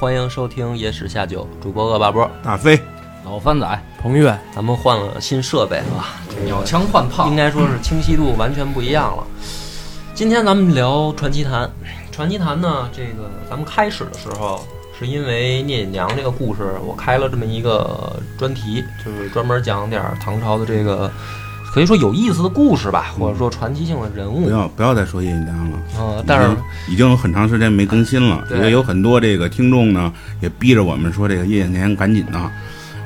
欢迎收听《野史下酒》，主播恶霸波。大飞，老番仔，彭越，咱们换了新设备啊，鸟枪换炮。应，该说是清晰度完全不一样了。今天咱们聊传奇谈，传奇谈呢，这个咱们开始的时候是因为聂隐娘这个故事，我开了这么一个专题，就是专门讲点儿唐朝的这个可以说有意思的故事吧，或者说传奇性的人物不。要不要再说叶锦江了，嗯，但是已经有很长时间没更新了，对因为有很多这个听众呢也逼着我们说这个叶锦江赶紧的。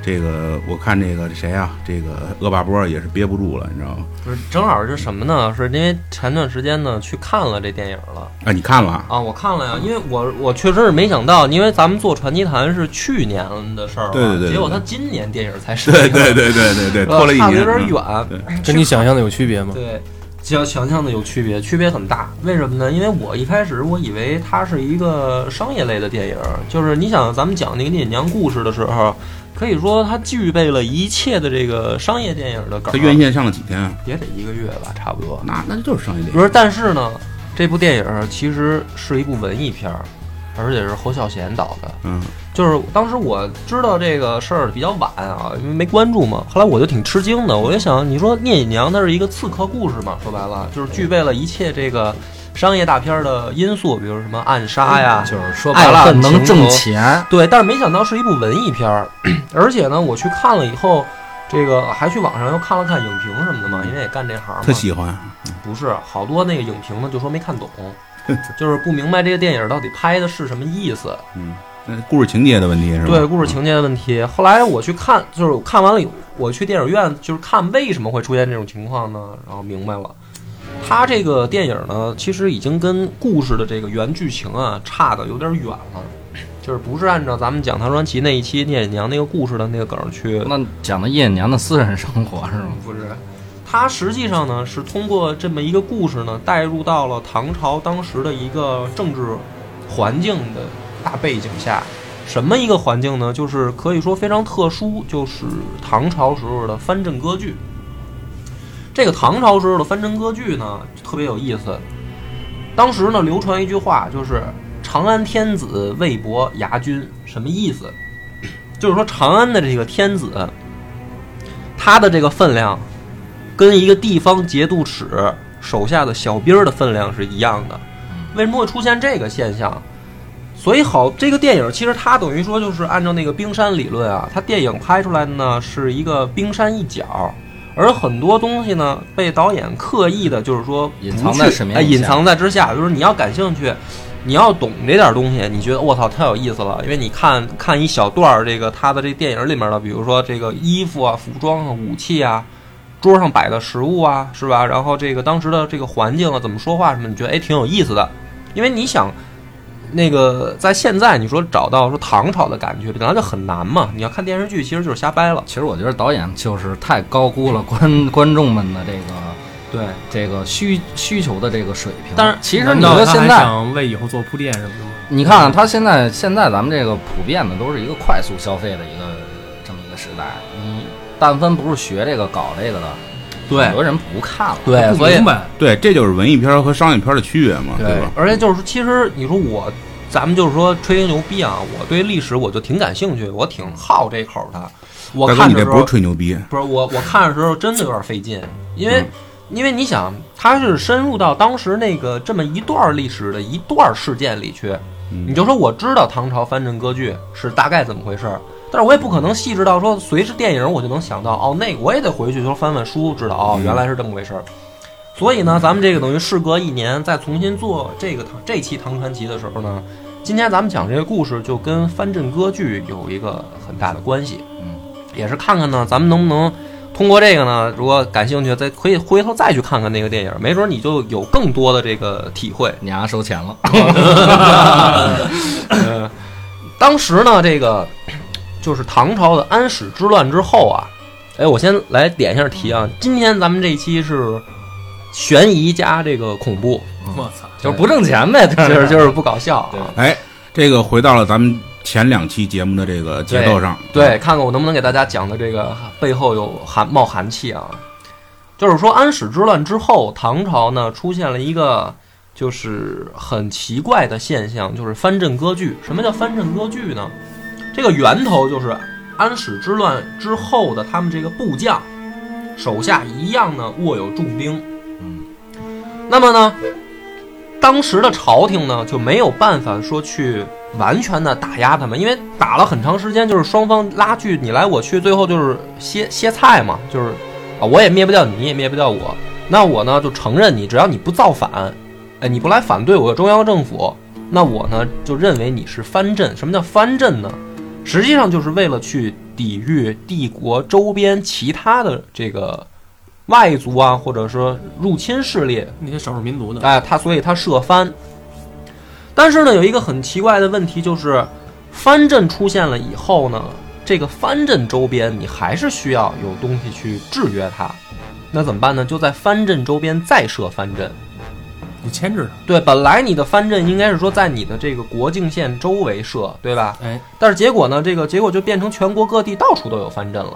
这个我看这个谁啊，这个恶霸波也是憋不住了，你知道吗？不是正好是什么呢？是因为前段时间呢去看了这电影了。啊，你看了？啊，我看了呀，因为我我确实是没想到，因为咱们做传奇谈是去年的事儿了，对对对对结果他今年电影才上映，对对对对对对，呃 拖了一年，差的有点嗯远，对跟你想象的有区别吗？对，想想象的有区别，区别很大。为什么呢？因为我一开始我以为它是一个商业类的电影，就是你想咱们讲那个聂隐娘故事的时候，可以说它具备了一切的这个商业电影的梗它。院线上了几天啊？也得一个月吧，差不多。那那就是商业电影。不是，但是呢，这部电影其实是一部文艺片儿，而且是侯孝贤导的。嗯，就是当时我知道这个事儿比较晚啊，因为没关注嘛。后来我就挺吃惊的，我就想，你说聂隐娘它是一个刺客故事嘛，说白了就是具备了一切这个商业大片儿的因素，比如什么暗杀呀，就是说白了能挣钱。对。但是没想到是一部文艺片儿，而且呢，我去看了以后，这个还去网上又看了看影评什么的嘛，因为也干这行嘛。特喜欢。不是，好多那个影评呢就说没看懂，就是不明白这个电影到底拍的是什么意思。嗯，那故事情节的问题是吧？对故事情节的问题。后来我去看，就是看完了我去电影院就是看为什么会出现这种情况呢？然后明白了，他这个电影呢，其实已经跟故事的这个原剧情啊差的有点远了，就是不是按照咱们讲唐传奇那一期聂隐娘那个故事的那个梗儿去那讲的叶隐娘的私人生活是吗？不是，它实际上呢是通过这么一个故事呢，带入到了唐朝当时的一个政治环境的大背景下。什么一个环境呢？就是可以说非常特殊，就是唐朝时候的藩镇割据。这个唐朝时候的藩镇割据呢，特别有意思。当时呢，流传一句话，就是“长安天子魏博牙军”，什么意思？就是说长安的这个天子，他的这个分量，跟一个地方节度使手下的小兵的分量是一样的。为什么会出现这个现象？所以好，这个电影其实它等于说就是按照那个冰山理论啊，它电影拍出来的呢是一个冰山一角，而很多东西呢被导演刻意的，就是说隐藏在水面以下哎隐藏在之下，就是你要感兴趣。你要懂这点东西，你觉得我操太有意思了，因为你看看一小段儿这个他的这电影里面的，比如说这个衣服啊、服装啊、武器啊，桌上摆的食物啊，是吧？然后这个当时的这个环境啊，怎么说话什么，你觉得哎挺有意思的，因为你想，那个在现在你说找到说唐朝的感觉，本来就很难嘛。你要看电视剧，其实就是瞎掰了。其实我觉得导演就是太高估了 观观众们的这个对，这个需需求的这个水平。但是其实你说现在，想为以后做铺垫什么的吗？你看啊他现在现在咱们这个普遍的都是一个快速消费的一个这么一个时代。你但凡不是学这个搞这个的，对很多人不看了。对，不所以，对，这就是文艺片和商业片的区别嘛，对吧？而且就是说，其实你说我，咱们就是说吹牛逼啊，我对历史我就挺感兴趣，我挺好这口的。我看的时候你这不是吹牛逼，不是我，我看的时候真的有点费劲，因为嗯因为你想，他是深入到当时那个这么一段历史的一段事件里去，嗯你就说我知道唐朝藩镇割据是大概怎么回事儿，但是我也不可能细致到说随着电影我就能想到哦，那个我也得回去说翻翻书知道哦，嗯原来是这么回事儿。所以呢，咱们这个等于事隔一年再重新做这个唐这期唐传奇的时候呢，今天咱们讲这个故事就跟藩镇割据有一个很大的关系。嗯，也是看看呢，咱们能不能通过这个呢，如果感兴趣，再可以回头再去看看那个电影，没准你就有更多的这个体会。你丫收钱了，呃，当时呢，这个就是唐朝的安史之乱之后啊，哎，我先来点一下题啊，今天咱们这一期是悬疑加这个恐怖，我操！就是不挣钱呗，就就是就是不搞笑啊。哎，这个回到了咱们前两期节目的这个节奏上。对，看看我能不能给大家讲的这个背后有寒冒寒气啊。就是说，安史之乱之后，唐朝呢出现了一个就是很奇怪的现象，就是藩镇割据。什么叫藩镇割据呢？这个源头就是安史之乱之后的他们这个部将手下一样呢握有重兵。那么呢，当时的朝廷呢就没有办法说去完全的打压他们，因为打了很长时间，就是双方拉锯你来我去，最后就是歇歇菜嘛，就是啊我也灭不掉你，你也灭不掉我，那我呢就承认你，只要你不造反，哎你不来反对我中央政府，那我呢就认为你是藩镇。什么叫藩镇呢？实际上就是为了去抵御帝国周边其他的这个外族啊，或者说入侵势力，那些少数民族的，哎，他所以他设藩。但是呢，有一个很奇怪的问题，就是藩镇出现了以后呢，这个藩镇周边你还是需要有东西去制约它。那怎么办呢？就在藩镇周边再设藩镇。你牵制对，本来你的藩镇应该是说在你的这个国境线周围设，对吧？他，哎，但是结果呢，这个结果就变成全国各地到处都有藩镇了。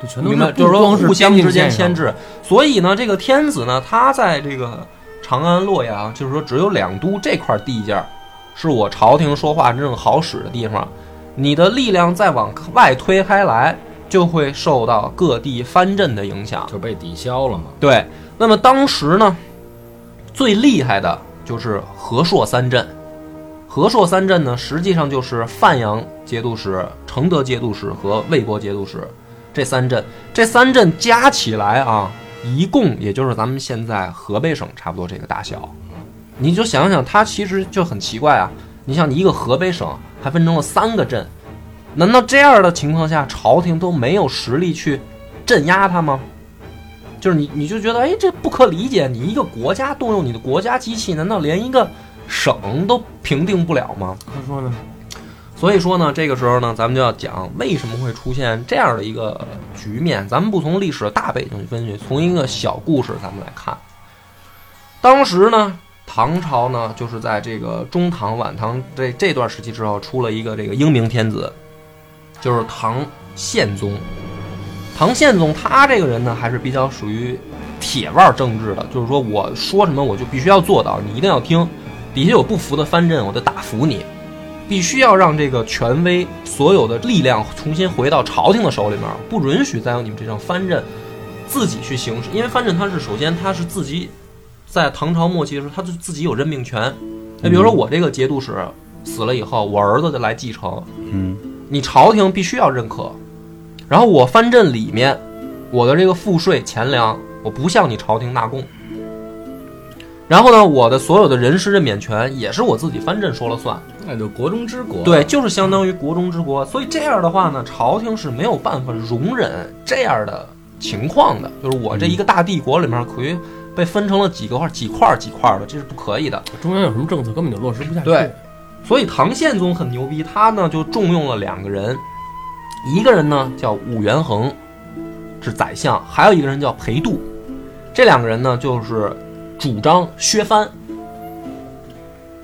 这全都明白，是就是说互相之间牵制。所以呢，这个天子呢，他在这个长安、洛阳，就是说只有两都这块地界儿，是我朝廷说话真正好使的地方。你的力量再往外推开来，就会受到各地藩镇的影响。就被抵消了嘛。对，那么当时呢，最厉害的就是和硕三镇。和硕三镇呢，实际上就是范阳节度使、承德节度使和魏博节度使这三镇。这三镇加起来啊，一共也就是咱们现在河北省差不多这个大小。你就想想，它其实就很奇怪啊。你像你一个河北省还分成了三个镇，难道这样的情况下，朝廷都没有实力去镇压它吗？就是你，你就觉得，哎，这不可理解。你一个国家动用你的国家机器，难道连一个省都平定不了吗？他说呢，所以说呢，这个时候呢，咱们就要讲为什么会出现这样的一个局面。咱们不从历史的大背景去分析，从一个小故事咱们来看。当时呢，唐朝呢，就是在这个中唐、晚唐这这段时期之后，出了一个这个英明天子，就是唐宪宗。唐宪宗他这个人呢，还是比较属于铁腕政治的，就是说我说什么我就必须要做到，你一定要听。底下有不服的藩镇，我就打服你。必须要让这个权威所有的力量重新回到朝廷的手里面，不允许再有你们这种藩镇自己去行使，因为藩镇它是首先它是自己在唐朝末期的时候，它就自己有任命权。那比如说我这个节度使死了以后，我儿子就来继承，嗯你朝廷必须要认可。然后我藩镇里面，我的这个赋税钱粮，我不向你朝廷纳贡。然后呢，我的所有的人事任免权也是我自己藩镇说了算。那就国中之国。对，就是相当于国中之国。所以这样的话呢，朝廷是没有办法容忍这样的情况的。就是我这一个大帝国里面，可以被分成了几个块、几块、几块的，这是不可以的。中央有什么政策根本就落实不下去。对，所以唐宪宗很牛逼，他呢就重用了两个人，一个人呢叫武元衡，是宰相，还有一个人叫裴度，这两个人呢就是主张削藩。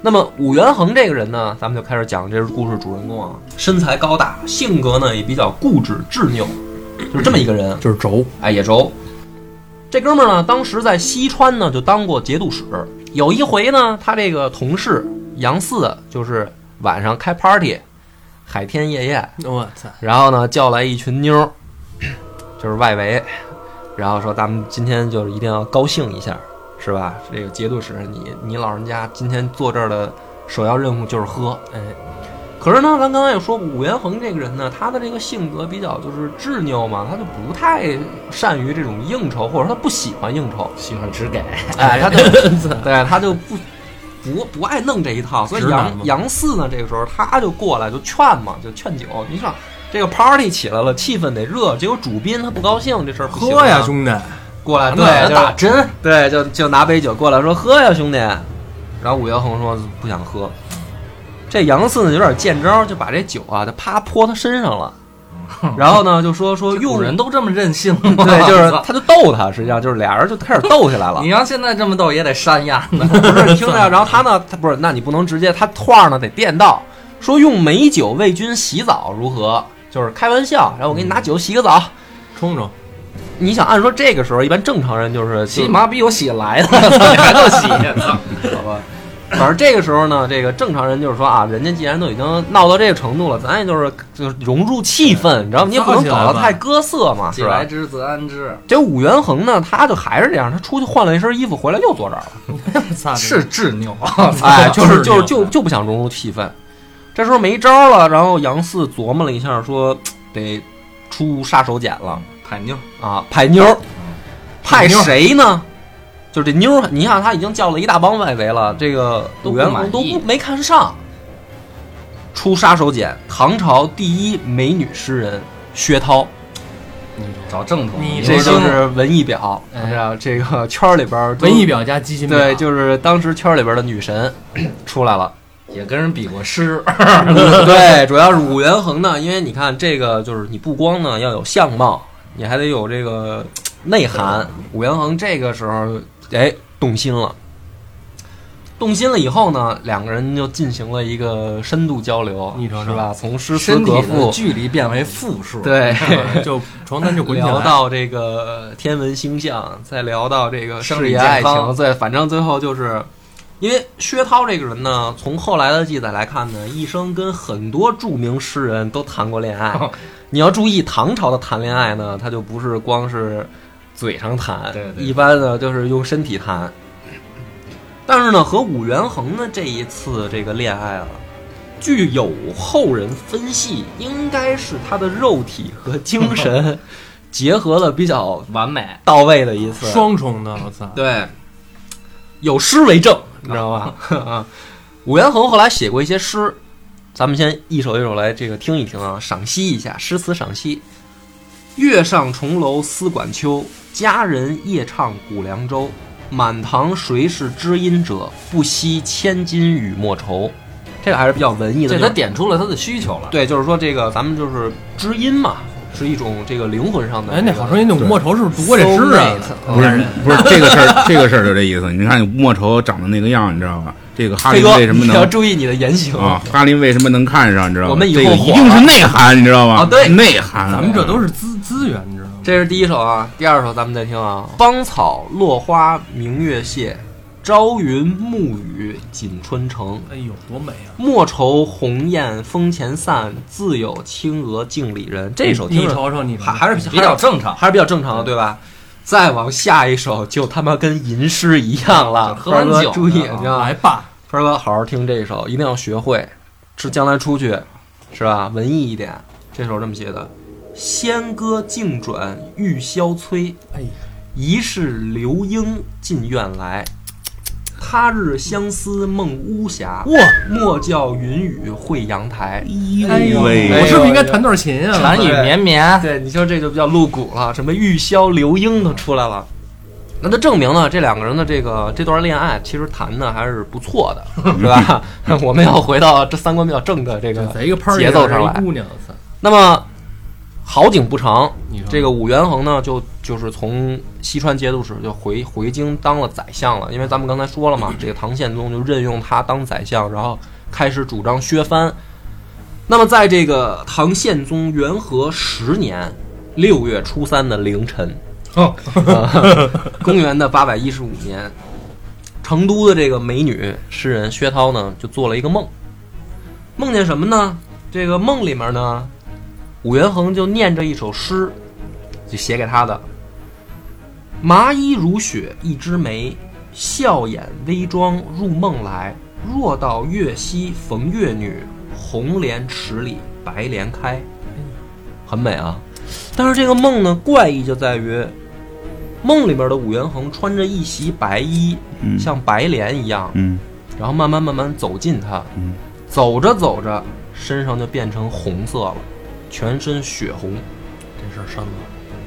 那么武元衡这个人呢，咱们就开始讲这是故事主人公啊，身材高大，性格呢也比较固执执拗，就是这么一个人。就是轴，哎，也轴。这哥们儿呢，当时在西川呢就当过节度使。有一回呢，他这个同事杨四就是晚上开 party，海天夜宴，我操，然后呢叫来一群妞儿，就是外围，然后说咱们今天就是一定要高兴一下，是吧？这个节度使，你你老人家今天坐这儿的首要任务就是喝，哎，可是呢，咱刚才也说武元衡这个人呢，他的这个性格比较就是执拗嘛，他就不太善于这种应酬，或者说他不喜欢应酬，喜欢只给，哎，他就 对他就不不不爱弄这一套，所以杨杨四呢，这个时候他就过来就劝嘛，就劝酒。你想这个 party 起来了，气氛得热，结果主宾他不高兴，这事儿喝呀，兄弟！过来对对，打针，对，就就拿杯酒过来说喝呀，兄弟。然后武元衡说不想喝，这杨四呢有点见招，就把这酒啊，就啪泼他身上了。然后呢，就说说古用人都这么任性吗？对，就是他就逗他，实际上就是俩人就开始斗起来了你。要现在这么逗也得扇呀呢。不是，你听着，然后他呢，他不是，那你不能直接，他话呢得垫到，说用美酒为君洗澡如何？就是开玩笑，然后我给你拿酒洗个澡。冲冲，你想按说这个时候，一般正常人就是起码比我洗来的，你还够洗。好吧。反正这个时候呢，这个正常人就是说啊，人家既然都已经闹到这个程度了，咱也就是就是融入气氛，你知道吗？你也不能搞得太歌涩嘛，是吧既来？之则安之，这武元衡呢，他就还是这样，他出去换了一身衣服，回来又坐这儿了。是执拗。哎，就是是就是就就不想融入气氛。这时候没招了，然后杨四琢磨了一下，说得出杀手锏了海妞，啊，派妞儿，派谁呢？就这妞儿，你看他已经叫了一大帮外围了，这个都元衡都不没看上。出杀手锏，唐朝第一美女诗人薛涛，找正统，你这就是文艺表，哎是吧？这个圈里边文艺表加激情表，对，就是当时圈里边的女神 出来了。也跟人比过诗，对，主要是武元衡呢，因为你看这个，就是你不光呢要有相貌，你还得有这个内涵。武元衡这个时候，哎，动心了。动心了以后呢，两个人就进行了一个深度交流，你瞅瞅是吧？从诗词身体的歌赋，距离变为负数。，对，就床单就滚起来聊到这个天文星象，再聊到这个生理事业爱康情，再，反正最后就是，因为薛涛这个人呢，从后来的记载来看呢，一生跟很多著名诗人都谈过恋爱。你要注意，唐朝的谈恋爱呢，他就不是光是嘴上谈，对对一般呢就是用身体谈。但是呢，和武元衡的这一次这个恋爱啊，据有后人分析，应该是他的肉体和精 神结合的比较完美。到位的一次。双重的，我操！对，有诗为证，你知道吧？啊，武元衡后来写过一些诗，咱们先一首一首来这个听一听啊，赏析一下诗词赏析。月上重楼思管秋，佳人夜唱古凉州。满堂谁是知音者？不惜千金与莫愁。这个还是比较文艺的这他。点出了他的需求了。对，就是说这个咱们就是知音嘛，是一种这个灵魂上的。哎，那好声音那吴莫愁是不是读过这诗啊？不是不是 这个事儿，这个事儿就这意思。你看吴莫愁长得那个样，你知道吧？这个哈林，为什么能你要注意你的言行啊？哈林为什么能看上？你知道吗？我们以后这个一定是内涵，你知道吗？啊对内涵。咱们这都是资资源，你知道吗？这是第一首啊，第二首咱们再听啊。芳草落花明月谢，朝云暮雨锦春城。哎呦，多美啊！莫愁鸿雁风前散，自有青娥镜里人。这首听着你瞅瞅，你还还是比较正常。还是比较正常的，对吧？再往下一首就他妈跟吟诗一样了。喝完酒注意，来吧，分儿哥好好听这一首，一定要学会，是将来出去是吧？文艺一点。这首这么写的：仙歌静转玉箫催，哎，疑是流莺进院来。他日相思梦巫峡，哇，莫教云雨会阳台。哎呦，喂我是不是应该弹段琴啊？蓝雨绵绵，对，你说这就比较露骨了，什么玉箫流莺都出来了。那就证明呢，这两个人的这个这段恋爱其实谈的还是不错的，是吧？我们要回到这三观比较正的这个节奏上来姑娘，那么好景不长，这个武元衡呢，就就是从西川节度使就回回京当了宰相了。因为咱们刚才说了嘛，这个唐宪宗就任用他当宰相，然后开始主张削藩。那么在这个唐宪宗元和十年六月初三的凌晨，哦呃公元的八百一十五年，成都的这个美女诗人薛涛呢，就做了一个梦，梦见什么呢？这个梦里面呢，武元衡就念着一首诗，就写给他的：“麻衣如雪一枝梅，笑眼微妆入梦来。若到月溪逢月女，红莲池里白莲开。很美啊，但是这个梦呢，怪异就在于，梦里边的武元衡穿着一袭白衣，嗯像白莲一样，嗯然后慢慢慢慢走近他，嗯走着走着，身上就变成红色了，全身血红。这事儿深了。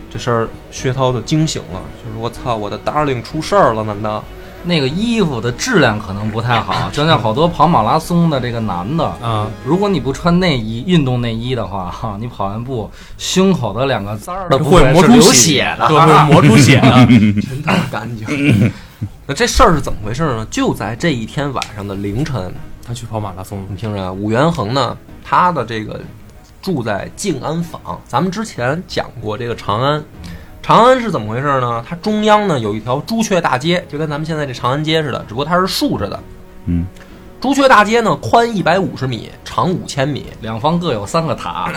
这事儿薛涛就惊醒了，就是我操，我的 darling 出事儿了，难道？那个衣服的质量可能不太好，就像好多跑马拉松的这个男的，啊，如果你不穿内衣、运动内衣的话，哈，你跑完步胸口的两个簪儿都不会磨出血的，对，会磨出血的。真他妈干净。那这事儿是怎么回事呢？就在这一天晚上的凌晨，他去跑马拉松，你听着啊，武元衡呢，他的这个住在静安坊。咱们之前讲过这个长安，长安是怎么回事呢？它中央呢有一条朱雀大街，就跟咱们现在这长安街似的，只不过它是竖着的。嗯，朱雀大街呢宽一百五十米，长五千米。两方各有三个塔，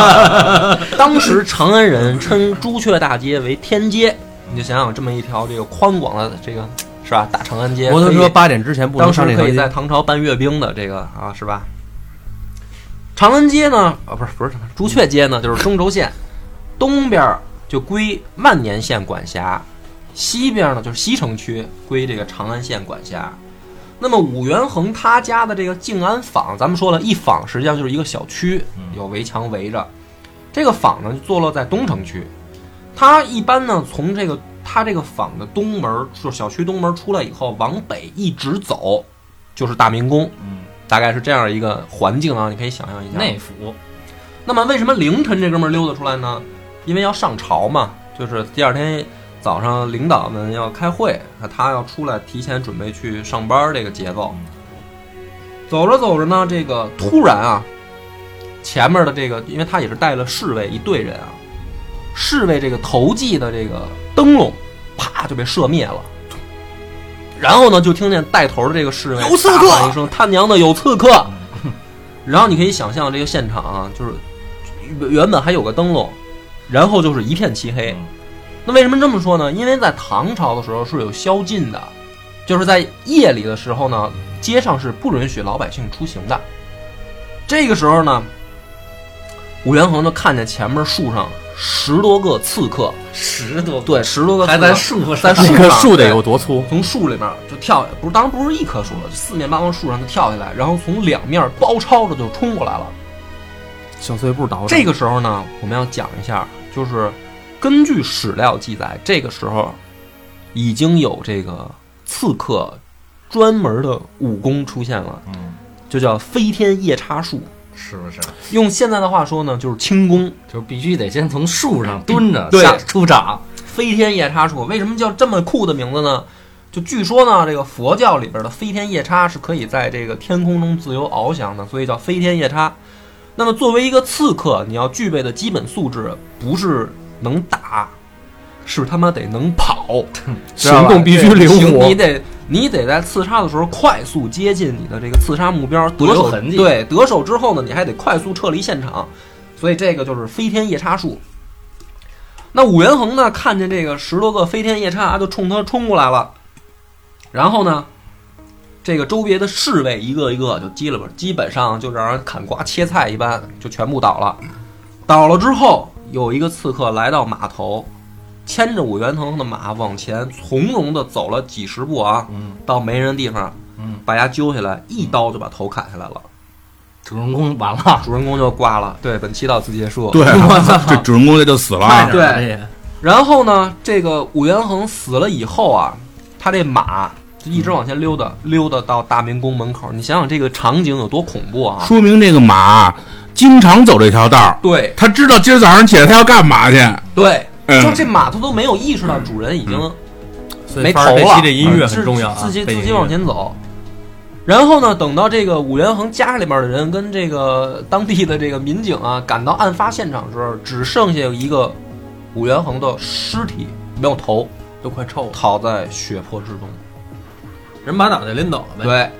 当时长安人称朱雀大街为天街，你就想想这么一条这个宽广的这个是吧？大长安街，摩托车八点之前不能当时上这条街。可以在唐朝办阅兵的这个啊，是吧？长安街呢，啊，不是不是朱雀街呢，就是中轴线，东边儿就归万年县管辖，西边呢就是西城区归这个长安县管辖。那么武元衡他家的这个静安坊，咱们说了一坊实际上就是一个小区，有围墙围着。这个坊呢就坐落在东城区，它一般呢从这个它这个坊的东门，就是小区东门出来以后，往北一直走，就是大明宫。嗯，大概是这样一个环境啊，你可以想象一下。内府那么为什么凌晨这哥们儿溜达出来呢？因为要上朝嘛，就是第二天早上领导们要开会，他要出来提前准备去上班儿这个节奏。走着走着呢，这个突然啊，前面的这个，因为他也是带了侍卫一队人啊，侍卫这个头系的这个灯笼，啪就被射灭了。然后呢，就听见带头的这个侍卫有刺客大喊一声：“他娘的有刺客！”然后你可以想象这个现场啊，就是原本还有个灯笼，然后就是一片漆黑。那为什么这么说呢？因为在唐朝的时候是有宵禁的，就是在夜里的时候呢，街上是不允许老百姓出行的。这个时候呢，武元衡就看见前面树上十多个刺客，十多对，十多个刺还客在树上，在树那棵树得有多粗？从树里面就跳，不是，当然不是一棵树了，就四面八方树上就跳下来，然后从两面包抄着就冲过来了。小碎步倒这个时候呢，我们要讲一下，就是根据史料记载，这个时候已经有这个刺客专门的武功出现了，嗯，就叫飞天夜叉术。是不是？用现在的话说呢，就是轻功。就是必须得先从树上蹲着对下出掌，飞天夜叉术为什么叫这么酷的名字呢？就据说呢，这个佛教里边的飞天夜叉是可以在这个天空中自由翱翔的，所以叫飞天夜叉。那么作为一个刺客，你要具备的基本素质不是能打，是他妈得能跑，行动必须灵活你得你得在刺杀的时候快速接近你的这个刺杀目标，得手痕迹对得手之后呢，你还得快速撤离现场，所以这个就是飞天夜叉术。那武元衡呢，看见这个十多个飞天夜叉就冲他冲过来了，然后呢，这个周别的侍卫一个一个就击了吧，基本上就让人砍瓜切菜一般，就全部倒了。倒了之后，有一个刺客来到码头，牵着武元衡的马往前从容的走了几十步啊，嗯到没人地方，嗯，把牙揪下来，一刀就把头砍下来了，主人公完了，主人公就挂了。对，本期到此结束。对，这主人公这就死了啊。对然后呢，这个武元衡死了以后啊，他这马就一直往前溜达，溜达到大明宫门口。你想想这个场景有多恐怖啊！说明这个马经常走这条道儿，对他知道今儿早上起来他要干嘛去。对，嗯就这马它都没有意识到主人已经没头了这音乐很重要啊，自己自己往前走。然后呢，等到这个武元衡家里面的人跟这个当地的这个民警啊赶到案发现场的时候，只剩下一个武元衡的尸体，没有头，都快臭了，躺在血泊之中。人把脑袋拎走了呗。对，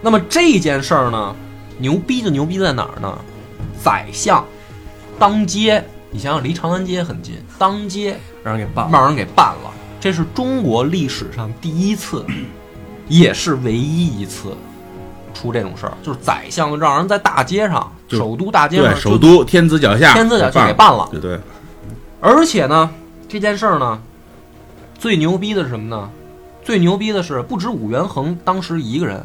那么这件事儿呢，牛逼就牛逼在哪儿呢？宰相当街，你想想离长安街很近，当街，让人给办了。让人给办了。这是中国历史上第一次，也是唯一一次出这种事儿，就是宰相让人在大街上，首都大街上对，首都天子脚下，天子脚下给办办了。对对，而且呢，这件事儿呢，最牛逼的是什么呢？最牛逼的是，不止武元衡当时一个人，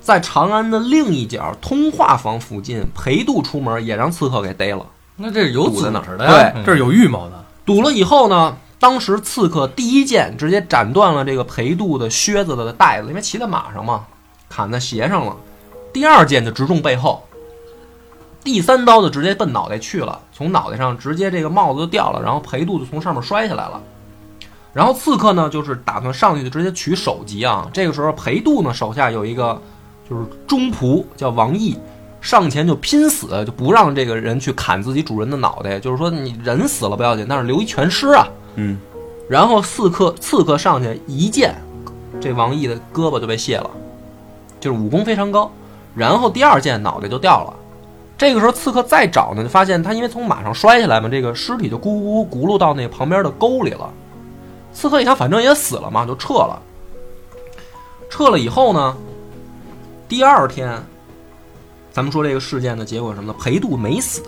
在长安的另一角通化坊附近，裴度出门也让刺客给逮了。那这是有组堵在那儿织的呀，对这是有预谋的。堵了以后呢，当时刺客第一剑直接斩断了这个裴度的靴子的带子，因为骑在马上嘛，砍在鞋上了。第二剑就直中背后，第三刀就直接奔脑袋去了，从脑袋上直接这个帽子就掉了，然后裴度就从上面摔下来了。然后刺客呢，就是打算上去就直接取首级啊。这个时候裴度呢手下有一个就是中仆叫王毅，上前就拼死，就不让这个人去砍自己主人的脑袋，就是说你人死了不要紧，但是留一全尸啊。嗯，然后刺客刺客上去一剑，这王毅的胳膊就被卸了，就是武功非常高。然后第二剑脑袋就掉了。这个时候刺客再找呢，就发现他因为从马上摔下来嘛，这个尸体就咕咕咕咕噜到那旁边的沟里了。刺客一想，反正也死了嘛，就撤了。撤了以后呢，第二天，咱们说这个事件的结果是什么呢？裴度没死，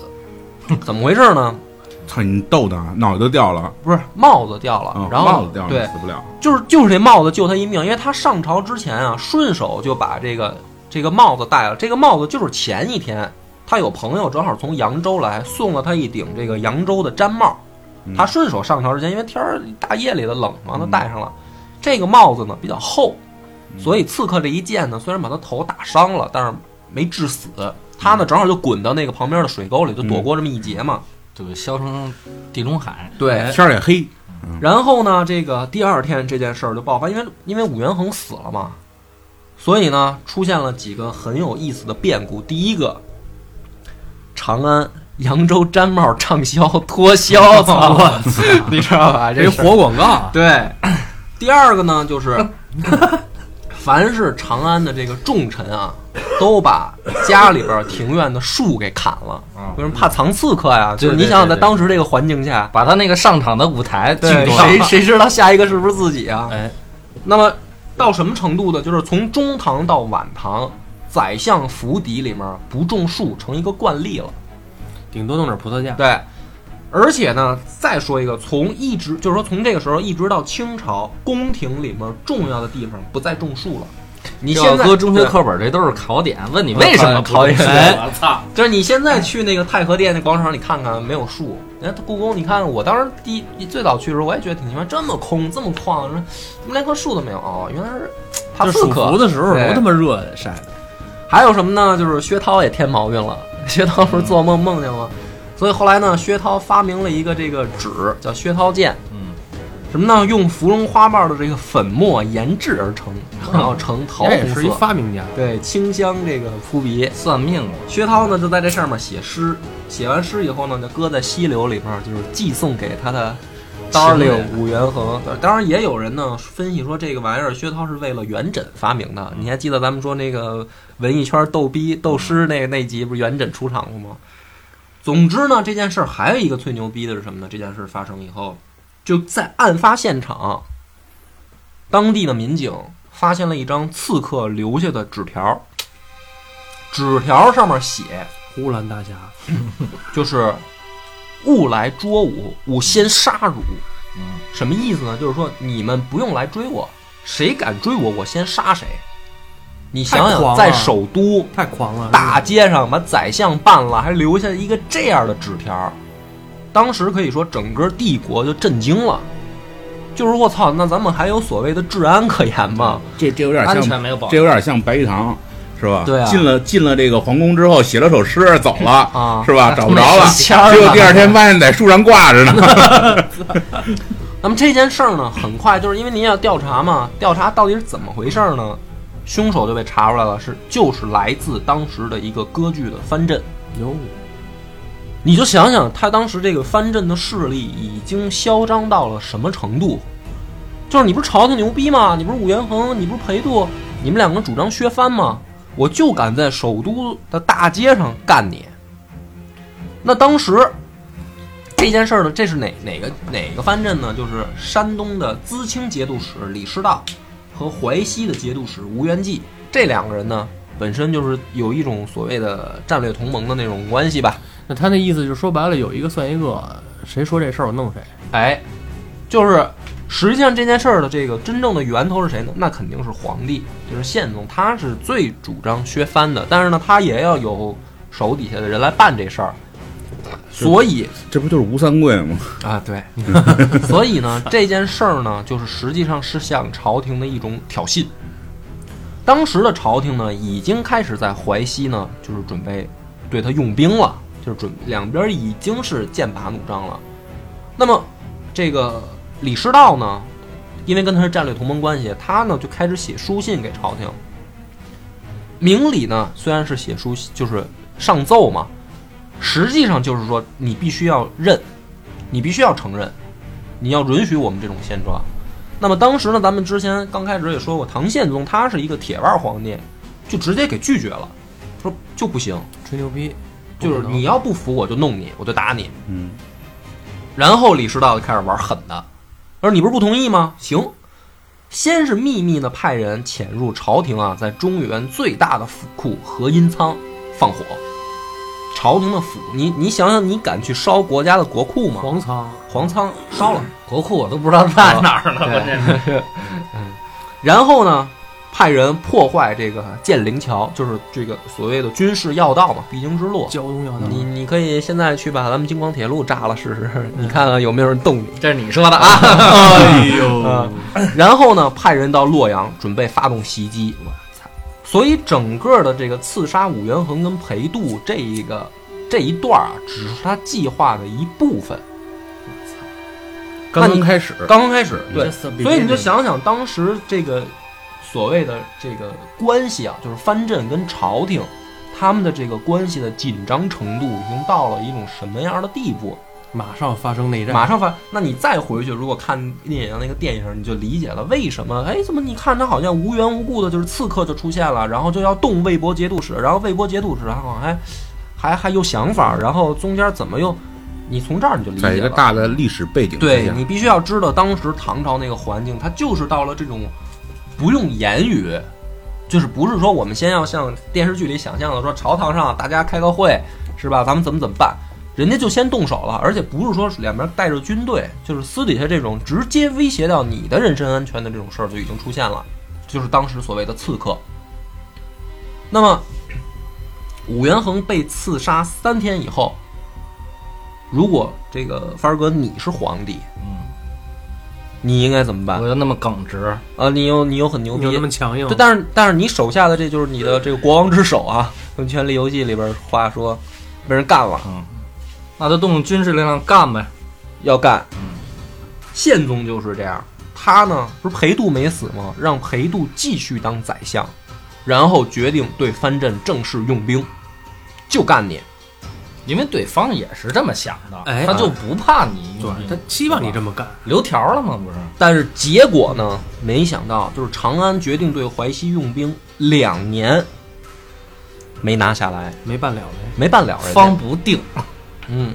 怎么回事呢？操你逗的，脑袋都掉了，不是帽子掉了，啊，然后帽子掉了，对，死不了，就是就是这帽子救他一命，因为他上朝之前啊，顺手就把这个这个帽子戴了。这个帽子就是前一天他有朋友正好从扬州来，送了他一顶这个扬州的毡帽。嗯他顺手上朝之前，因为天儿大夜里的冷嘛，他戴上了。这个帽子呢比较厚，所以刺客这一剑呢，虽然把他头打伤了，但是没致死。他呢正好就滚到那个旁边的水沟里，就躲过这么一劫嘛。这个消成地中海，对，天儿也黑，然后呢，这个第二天这件事儿就爆发，因为因为武元衡死了嘛，所以呢出现了几个很有意思的变故。第一个，长安、扬州毡帽畅销脱销，操，你知道吧？这 这事儿活广告，对。第二个呢，就是 凡是长安的这个重臣啊，都把家里边庭院的树给砍了，为什么怕藏刺客呀？就是你想想，在当时这个环境下，把他那个上场的舞台对，谁谁知道下一个是不是自己啊？哎，那么到什么程度呢？就是从中唐到晚唐，宰相府邸里面不种树成一个惯例了。顶多弄点葡萄架。对，而且呢，再说一个，从一直就是说从这个时候一直到清朝，宫廷里面重要的地方不再种树了。你这现在要搁中学课本，这都是考点，问你为什么考点我操！就是你现在去那个太和殿那广场，你看看没有树。人家故宫，你看看，我当时第一最早去的时候，我也觉得挺奇怪，这么空，这么旷，怎么连棵树都没有？哦，原来是怕就暑刺客伏的时候对多他妈热呀，晒的。还有什么呢？就是薛涛也添毛病了。薛涛不是做梦梦见了，所以后来呢，薛涛发明了一个这个纸，叫薛涛剑。嗯，什么呢？用芙蓉花瓣的这个粉末研制而成，然后成桃红人家也是一。发明家。对，清香这个扑鼻。算命了，薛涛呢就在这上面写诗，写完诗以后呢，就搁在溪流里边，就是寄送给他的 darling 武元衡。当然也有人呢分析说，这个玩意儿薛涛是为了元稹发明的。你还记得咱们说那个文艺圈逗逼斗诗那那集不是元稹出场过吗？总之呢，这件事儿还有一个最牛逼的是什么呢？这件事发生以后，就在案发现场，当地的民警发现了一张刺客留下的纸条，纸条上面写呼兰大侠，就是勿来捉吾，吾先杀汝。嗯，什么意思呢？就是说你们不用来追我，谁敢追我，我先杀谁。你想想，在首都太狂了！大街上把宰相办了，还留下一个这样的纸条，当时可以说整个帝国就震惊了。就是我操，那咱们还有所谓的治安可言吗？这这有点安像全没有保这有点像白玉堂，是吧？对啊进了进了这个皇宫之后，写了首诗走了，啊是吧？找不着了，结果第二天发现在树上挂着呢。那么这件事儿呢，很快就是因为您要调查嘛，调查到底是怎么回事儿呢？凶手就被查出来了，是就是来自当时的一个割据的藩镇。有你就想想，他当时这个藩镇的势力已经嚣张到了什么程度？就是你不是朝廷牛逼吗？你不是武元衡，你不是裴度，你们两个主张削藩吗？我就敢在首都的大街上干你。那当时这件事儿呢，这是哪哪个哪个藩镇呢？就是山东的淄青节度使李师道和淮西的节度使吴元济这两个人呢，本身就是有一种所谓的战略同盟的那种关系吧。那他那意思就是说白了，有一个算一个，谁说这事儿我弄谁。哎，就是实际上这件事儿的这个真正的源头是谁呢？那肯定是皇帝，就是宪宗，他是最主张削藩的。但是呢，他也要有手底下的人来办这事儿，所以这不就是吴三桂吗？啊，对，所以呢，这件事儿呢，就是实际上是向朝廷的一种挑衅。当时的朝廷呢，已经开始在淮西呢，就是准备对他用兵了，就是准两边已经是剑拔弩张了。那么，这个李师道呢，因为跟他是战略同盟关系，他呢就开始写书信给朝廷。明理呢虽然是写书，就是上奏嘛，实际上就是说你必须要认，你必须要承认，你要允许我们这种现状。那么当时呢，咱们之前刚开始也说过，唐宪宗他是一个铁腕皇帝，就直接给拒绝了，说就不行，吹牛逼，就是你要不服我就弄你，我就打你。嗯，然后李师道就开始玩狠的，他说你不是不同意吗？行，先是秘密的派人潜入朝廷啊，在中原最大的府库和阴仓放火。朝廷的府，你你想想，你敢去烧国家的国库吗？皇仓皇仓烧了，国库我都不知道在哪儿呢，关键是。然后呢，派人破坏这个建陵桥，就是这个所谓的军事要道嘛，必经之路。交通要道，你你可以现在去把咱们京广铁路炸了试试，你看看有没有人动你。这是你说的啊？哎呦，然后呢，派人到洛阳准备发动袭击。我操！所以整个的这个刺杀武元衡跟裴度这一个这一段啊，只是他计划的一部分。刚刚开始，刚刚开始，对，所以你就想想当时这个所谓的这个关系啊，就是藩镇跟朝廷他们的这个关系的紧张程度，已经到了一种什么样的地步？马上发生内战，马上发，那你再回去，如果看聂阳那个电影，你就理解了为什么？哎，怎么你看他好像无缘无故的，就是刺客就出现了，然后就要动魏博节度使，然后魏博节度使然后还还还有想法，然后中间怎么又？你从这儿你就理解了。在一个大的历史背景下，对你必须要知道，当时唐朝那个环境，它就是到了这种不用言语，就是不是说我们先要像电视剧里想象的说朝堂上大家开个会是吧？咱们怎么怎么办？人家就先动手了，而且不是说两边带着军队，就是私底下这种直接威胁到你的人身安全的这种事儿就已经出现了，就是当时所谓的刺客。那么武元衡被刺杀三天以后，如果这个凡儿哥你是皇帝，嗯，你应该怎么办我？又那么耿直，啊，你又你又很牛逼有，那么强硬对，，但是但是你手下的这就是你的这个国王之手啊，用《权力游戏》里边话说，被人干了，那就动用军事力量干呗。要干。嗯宪宗就是这样，他呢不是裴度没死吗？让裴度继续当宰相，然后决定对藩镇正式用兵，就干你。因为对方也是这么想的，哎他就不怕你他希望你这么干，留条了吗？不是，但是结果呢？没想到，就是长安决定对淮西用兵两年，没拿下来，没办了呗。没办了人家。方不定。嗯，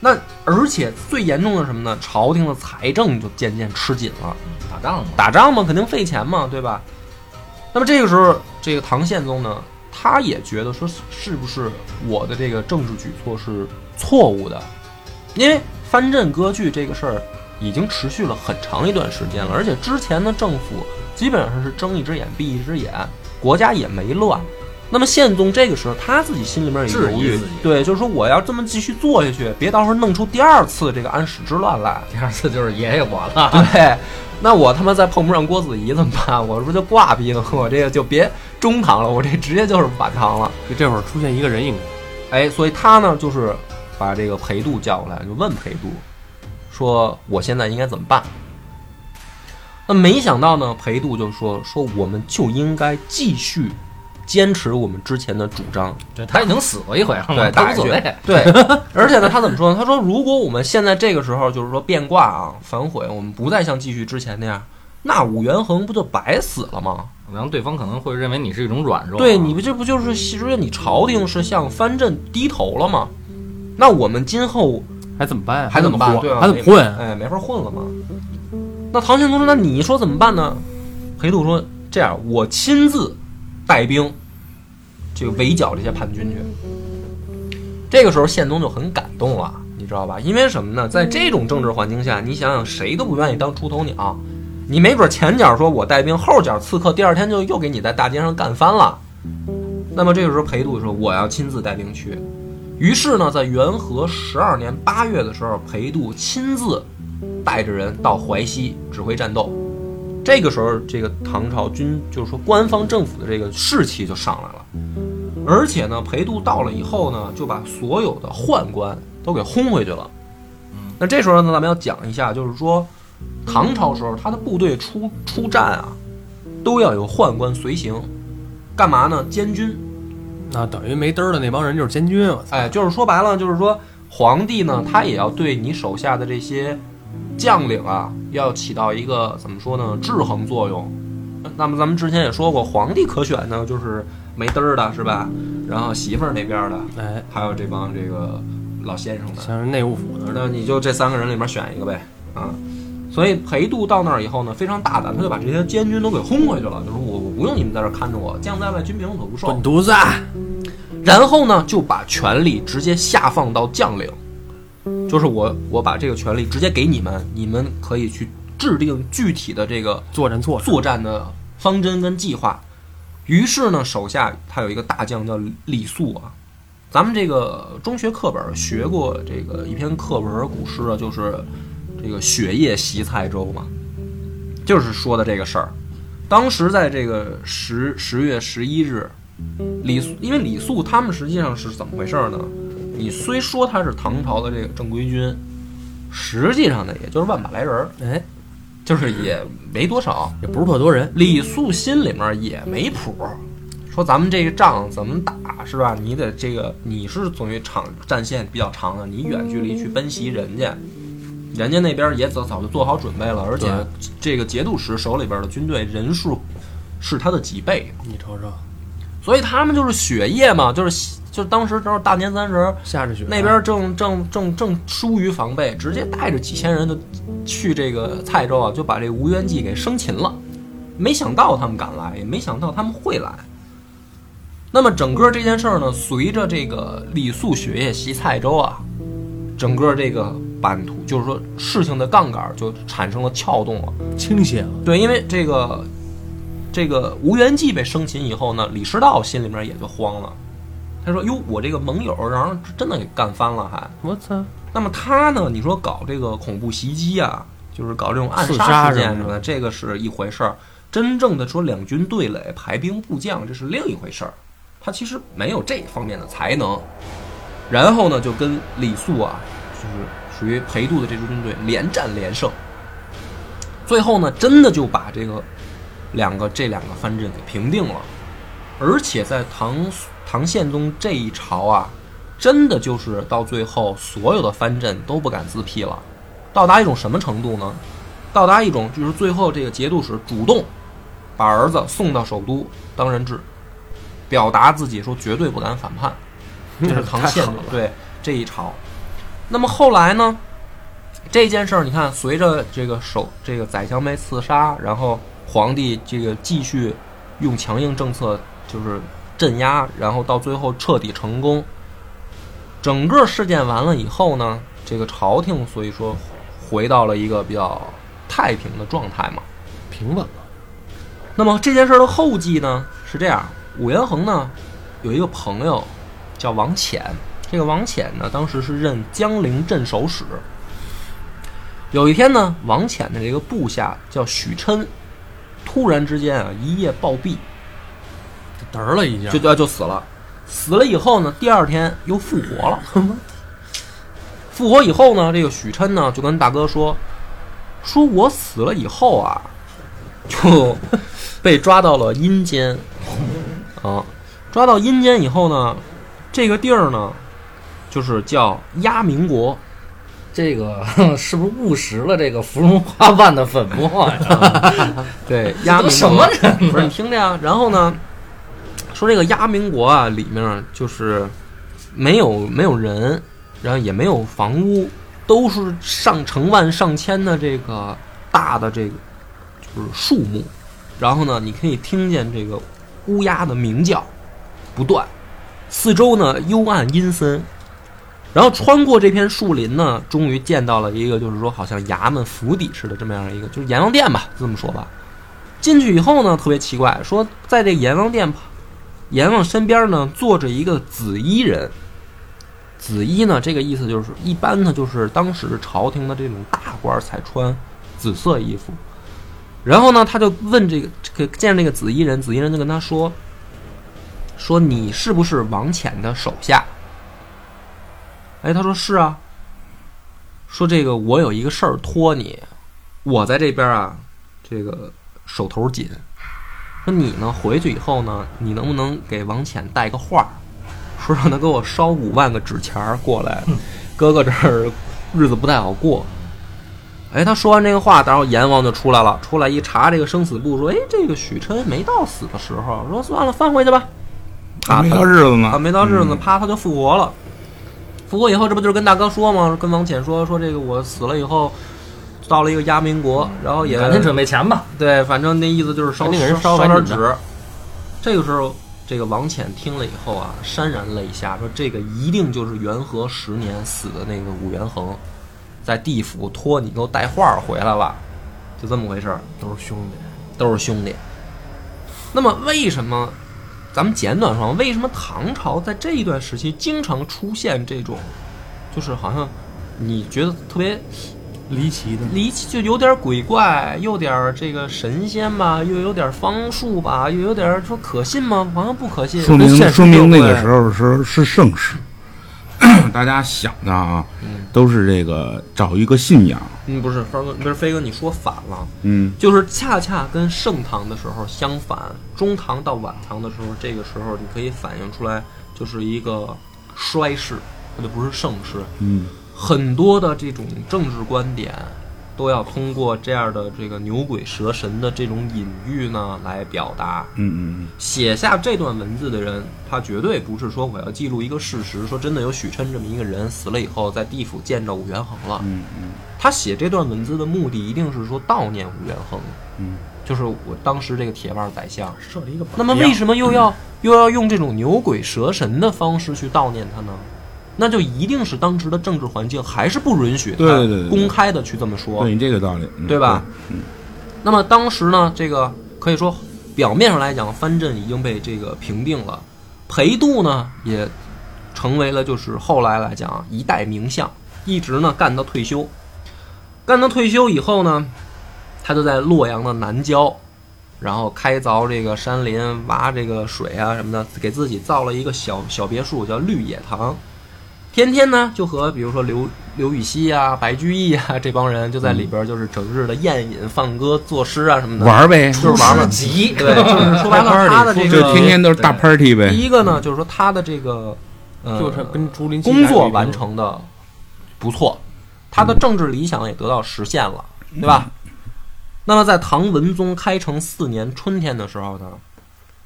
那而且最严重的是什么呢？朝廷的财政就渐渐吃紧了，打仗嘛，打仗嘛，肯定费钱嘛，对吧？那么这个时候，这个唐宪宗呢，他也觉得说，是不是我的这个政治举措是错误的？因为藩镇割据这个事儿已经持续了很长一段时间了，而且之前的政府基本上是睁一只眼闭一只眼，国家也没乱。那么宪宗这个时候他自己心里面也犹豫对，就是说我要这么继续做下去，别到时候弄出第二次这个安史之乱来。第二次就是爷爷我了。对，那我他妈再碰不上郭子仪怎么办？我是不是就挂逼了？我这个就别中堂了，我这直接就是晚唐了。就这会儿出现一个人影，哎，所以他呢，就是把这个裴度叫过来，就问裴度说：“我现在应该怎么办？”那没想到呢，裴度就说：“说我们就应该继续坚持我们之前的主张，对他已经死过一回了，对，他打无所谓。对，而且呢，他怎么说呢？他说，如果我们现在这个时候就是说变卦啊、反悔，我们不再像继续之前那样，那武元衡不就白死了吗？然后对方可能会认为你是一种软弱啊，对，你不这不就是实际你朝廷是向藩镇低头了吗？那我们今后还怎么办呀？还怎么办？对啊，还怎么混？哎，没法混了嘛。那唐玄宗说：“那你说怎么办呢？”裴度说：“这样，我亲自带兵，这个围剿这些叛军去。”这个时候，宪宗就很感动了，你知道吧？因为什么呢？在这种政治环境下，你想想，谁都不愿意当出头鸟。你没准前脚说我带兵，后脚刺客，第二天就又给你在大街上干翻了。那么这个时候，裴度说：“我要亲自带兵去。”于是呢，在元和十二年八月的时候，裴度亲自带着人到淮西指挥战斗。这个时候，这个唐朝军就是说官方政府的这个士气就上来了。而且呢，裴度到了以后呢，就把所有的宦官都给轰回去了。那这时候呢，咱们要讲一下，就是说唐朝时候他的部队出出战啊，都要有宦官随行，干嘛呢？监军。那等于没嘚儿的那帮人就是监军！哎，就是说白了，就是说皇帝呢，他也要对你手下的这些将领啊，要起到一个怎么说呢，制衡作用。那么咱们之前也说过，皇帝可选呢，就是没嘚儿的是吧？然后媳妇儿那边的，哎，还有这帮这个老先生的，像是内务府的，那你就这三个人里面选一个呗，啊。所以裴度到那儿以后呢，非常大胆，他就把这些监军都给轰回去了，就是我我不用你们在这儿看着我，将在外，军凭我不受。滚犊子！然后呢，就把权力直接下放到将领，就是我我把这个权力直接给你们，你们可以去制定具体的这个作战措施，作战的方针跟计划。于是呢，手下他有一个大将叫李肃啊，咱们这个中学课本学过这个一篇课文古诗啊，就是这个雪夜袭蔡州嘛，就是说的这个事儿。当时在这个十十月十一日，李肃，因为李肃他们实际上是怎么回事呢？你虽说他是唐朝的这个正规军，实际上呢，也就是万把来人儿，哎，就是也没多少。也不是特多人，李肃心里面也没谱，说咱们这个仗怎么打是吧？你得这个你是属于场战线比较长的，你远距离去奔袭人家，人家那边也早早就做好准备了，而且这个节度使手里边的军队人数是他的几倍，你瞅瞅，所以他们就是血液嘛，就是就当时正是大年三十儿，下着雪，那边正正正正疏于防备，直接带着几千人的去这个蔡州啊，就把这吴元济给生擒了。没想到他们敢来，也没想到他们会来。那么整个这件事儿呢，随着这个李肃雪夜袭蔡州啊，整个这个版图就是说事情的杠杆就产生了撬动了。倾斜了，对，因为这个这个吴元济被生擒以后呢，李师道心里面也就慌了。他说：“哟，我这个盟友让人真的给干翻了，还。我操！那么他呢？你说搞这个恐怖袭击啊，就是搞这种暗杀事件什么的，这个是一回事儿。真正的说两军对垒、排兵布将，这是另一回事儿。他其实没有这方面的才能。然后呢，就跟李肃啊，就是属于裴度的这支军队连战连胜。最后呢，真的就把这个两个这两个藩镇给平定了，而且在唐唐宪宗这一朝啊，真的就是到最后，所有的藩镇都不敢自辟了，到达一种什么程度呢？到达一种就是最后这个节度使主动把儿子送到首都当人质，表达自己说绝对不敢反叛，这是唐宪宗 对这一朝。那么后来呢？这件事儿，你看，随着这个首这个宰相被刺杀，然后皇帝这个继续用强硬政策就是镇压，然后到最后彻底成功。整个事件完了以后呢，这个朝廷所以说回到了一个比较太平的状态嘛。平稳了，那么这件事的后记呢是这样：武元衡呢有一个朋友叫王潜，这个王潜呢当时是任江陵镇守使。有一天呢，王潜的这个部下叫许琛，突然之间啊一夜暴毙，嘚儿了一下，就就就死了。死了以后呢，第二天又复活了。复活以后呢，这个许琛呢就跟大哥说：“说我死了以后啊，就被抓到了阴间啊。抓到阴间以后呢，这个地儿呢，就是叫鸭明国。这个 是不是误食了这个芙蓉花瓣的粉末呀？对，鸭明国什么人不是你听着呀。然后呢，说这个鸭明国啊，里面就是没有没有人，然后也没有房屋，都是上成万上千的这个大的这个就是树木，然后呢，你可以听见这个乌鸦的鸣叫不断，四周呢幽暗阴森。然后穿过这片树林呢，终于见到了一个，就是说好像衙门府邸似的这么样一个，就是阎王殿吧，这么说吧。进去以后呢，特别奇怪，说在这阎王殿旁，阎王身边呢坐着一个紫衣人。紫衣呢，这个意思就是一般呢，就是当时朝廷的这种大官才穿紫色衣服。然后呢，他就问这个这个见这个紫衣人，紫衣人就跟他说：“说你是不是王潜的手下？”哎，他说是啊。说这个我有一个事儿托你，我在这边啊，这个手头紧。说你呢回去以后呢，你能不能给王潜带个话儿，说让他给我烧五万个纸钱儿过来，哥哥这儿日子不太好过。哎，他说完这个话，然后阎王就出来了，出来一查这个生死簿，说：“哎，这个许琛没到死的时候。”说算了，放回去吧。啪，没到日子呢啊，，没到日子啪，他就复活了。复活以后，这不就是跟大哥说吗？跟王潜说说这个我死了以后，到了一个压民国，然后也赶紧准备钱吧。对，反正那意思就是烧烧烧点纸。这个时候，这个王潜听了以后啊，潸然泪下，说这个一定就是元和十年死的那个武元衡，在地府托你给我带话回来了，就这么回事儿。都是兄弟。都是兄弟。那么为什么咱们简短说，为什么唐朝在这一段时期经常出现这种，就是好像你觉得特别离奇的，离奇，就有点鬼怪，又点儿这个神仙吧，又有点方术吧，又有点说可信吗？好像不可信。说明现说明那个时候是是盛世，大家想的啊，都是这个找一个信仰，嗯，不是飞哥，不是飞哥，你说反了。嗯就是恰恰跟盛唐的时候相反，中唐到晚唐的时候，这个时候你可以反映出来，就是一个衰世，它就不是盛世。嗯很多的这种政治观点，都要通过这样的这个牛鬼蛇神的这种隐喻呢来表达。嗯嗯嗯写下这段文字的人，他绝对不是说我要记录一个事实，说真的有许琛这么一个人死了以后在地府见着武元衡了。嗯嗯他写这段文字的目的一定是说悼念武元衡，嗯，就是我当时这个铁腕宰相。设了一个榜那么为什么又要又要用这种牛鬼蛇神的方式去悼念他呢？那就一定是当时的政治环境还是不允许他公开的去这么说，对你这个道理，嗯对吧？那么当时呢，这个可以说表面上来讲，藩镇已经被这个平定了，裴度呢也成为了就是后来来讲一代名相，一直呢干到退休。干到退休以后呢，他就在洛阳的南郊，然后开凿这个山林，挖这个水啊什么的，给自己造了一个小小别墅，叫绿野堂。天天呢，就和比如说刘刘禹锡啊、白居易啊 这帮人就在里边儿，就是整日的宴饮、放歌、作诗啊什么的，玩儿呗，就是玩玩。急，对，就是 说白了，他的这就个天天都是大 party 呗第，一个呢，就是说他的这个呃，就是跟竹林工作完成的不错，他的政治理想也得到实现了，对吧？那么在唐文宗开成四年春天的时候呢，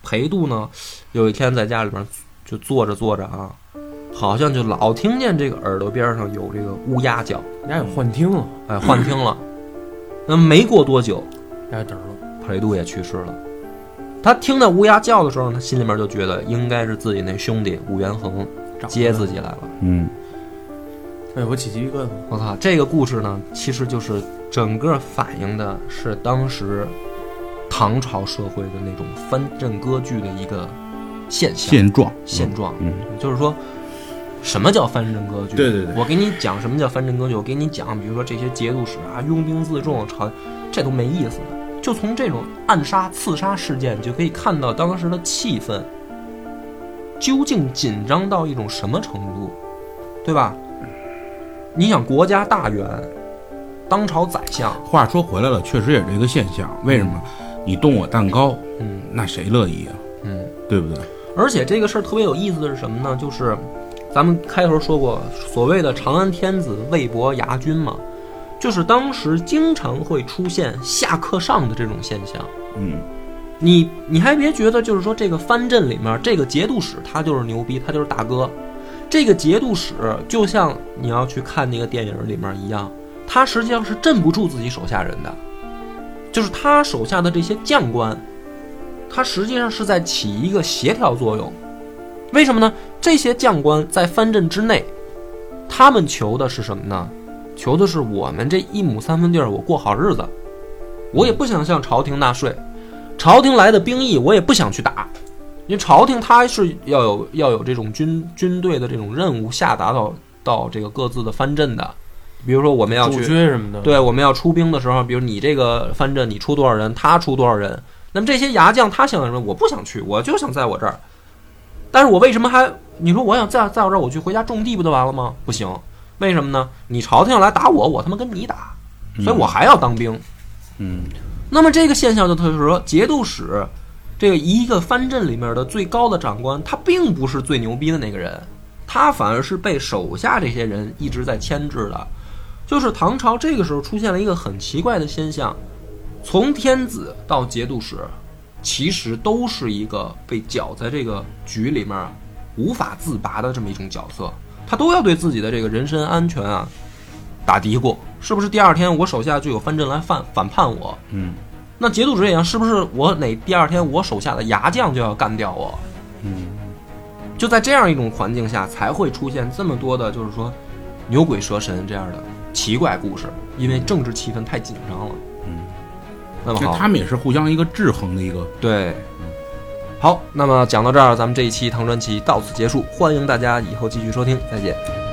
裴度呢有一天在家里边就坐着坐着啊，好像就老听见这个耳朵边上有这个乌鸦叫，人家有幻听了，哎，幻听了。那没过多久，人家整了，裴度也去世了。他听到乌鸦叫的时候他，心里面就觉得应该是自己那兄弟武元衡接自己来了。嗯哎，我起鸡皮疙瘩。我靠，这个故事呢，其实就是整个反映的是当时唐朝社会的那种藩镇割据的一个现象、现状现状。嗯就是说，什么叫藩镇割据？对对对我给你讲什么叫藩镇割据，我给你讲，比如说这些节度使啊，拥兵自重，朝这都没意思的。就从这种暗杀、刺杀事件，你就可以看到当时的气氛究竟紧张到一种什么程度，对吧？你想，国家大员，当朝宰相，话说回来了，确实也是这个现象。为什么？你动我蛋糕，嗯那谁乐意啊？嗯，对不对？而且这个事儿特别有意思的是什么呢？就是咱们开头说过，所谓的长安天子魏博牙军嘛，就是当时经常会出现下克上的这种现象。嗯你你还别觉得，就是说这个藩镇里面这个节度使他就是牛逼，他就是大哥。这个节度使就像你要去看那个电影里面一样，他实际上是镇不住自己手下人的，就是他手下的这些将官，他实际上是在起一个协调作用。为什么呢？这些将官在藩镇之内，他们求的是什么呢？求的是我们这一亩三分地儿，我过好日子。我也不想向朝廷纳税，朝廷来的兵役我也不想去打，因为朝廷他是要有要有这种军军队的这种任务下达到到这个各自的藩镇的。比如说我们要驻去军什么的，对，我们要出兵的时候，比如你这个藩镇你出多少人，他出多少人，那么这些牙将他想什么？我不想去，我就想在我这儿。但是我为什么还？你说我想再再我这儿，我去回家种地不就完了吗？不行，为什么呢？你朝廷要来打我，我他妈跟你打，所以我还要当兵。嗯那么这个现象就特别说，节度使这个一个藩镇里面的最高的长官，他并不是最牛逼的那个人，他反而是被手下这些人一直在牵制的。就是唐朝这个时候出现了一个很奇怪的现象，从天子到节度使，其实都是一个被搅在这个局里面无法自拔的这么一种角色，他都要对自己的这个人身安全啊打嘀咕，是不是第二天我手下就有藩镇来反反叛我？嗯那节度使也一样，是不是我哪第二天我手下的牙将就要干掉我？嗯就在这样一种环境下，才会出现这么多的，就是说牛鬼蛇神这样的奇怪故事，因为政治气氛太紧张了。嗯，那么好，他们也是互相一个制衡的一个，对，好，那么讲到这儿，咱们这一期唐传奇到此结束，欢迎大家以后继续收听，再见。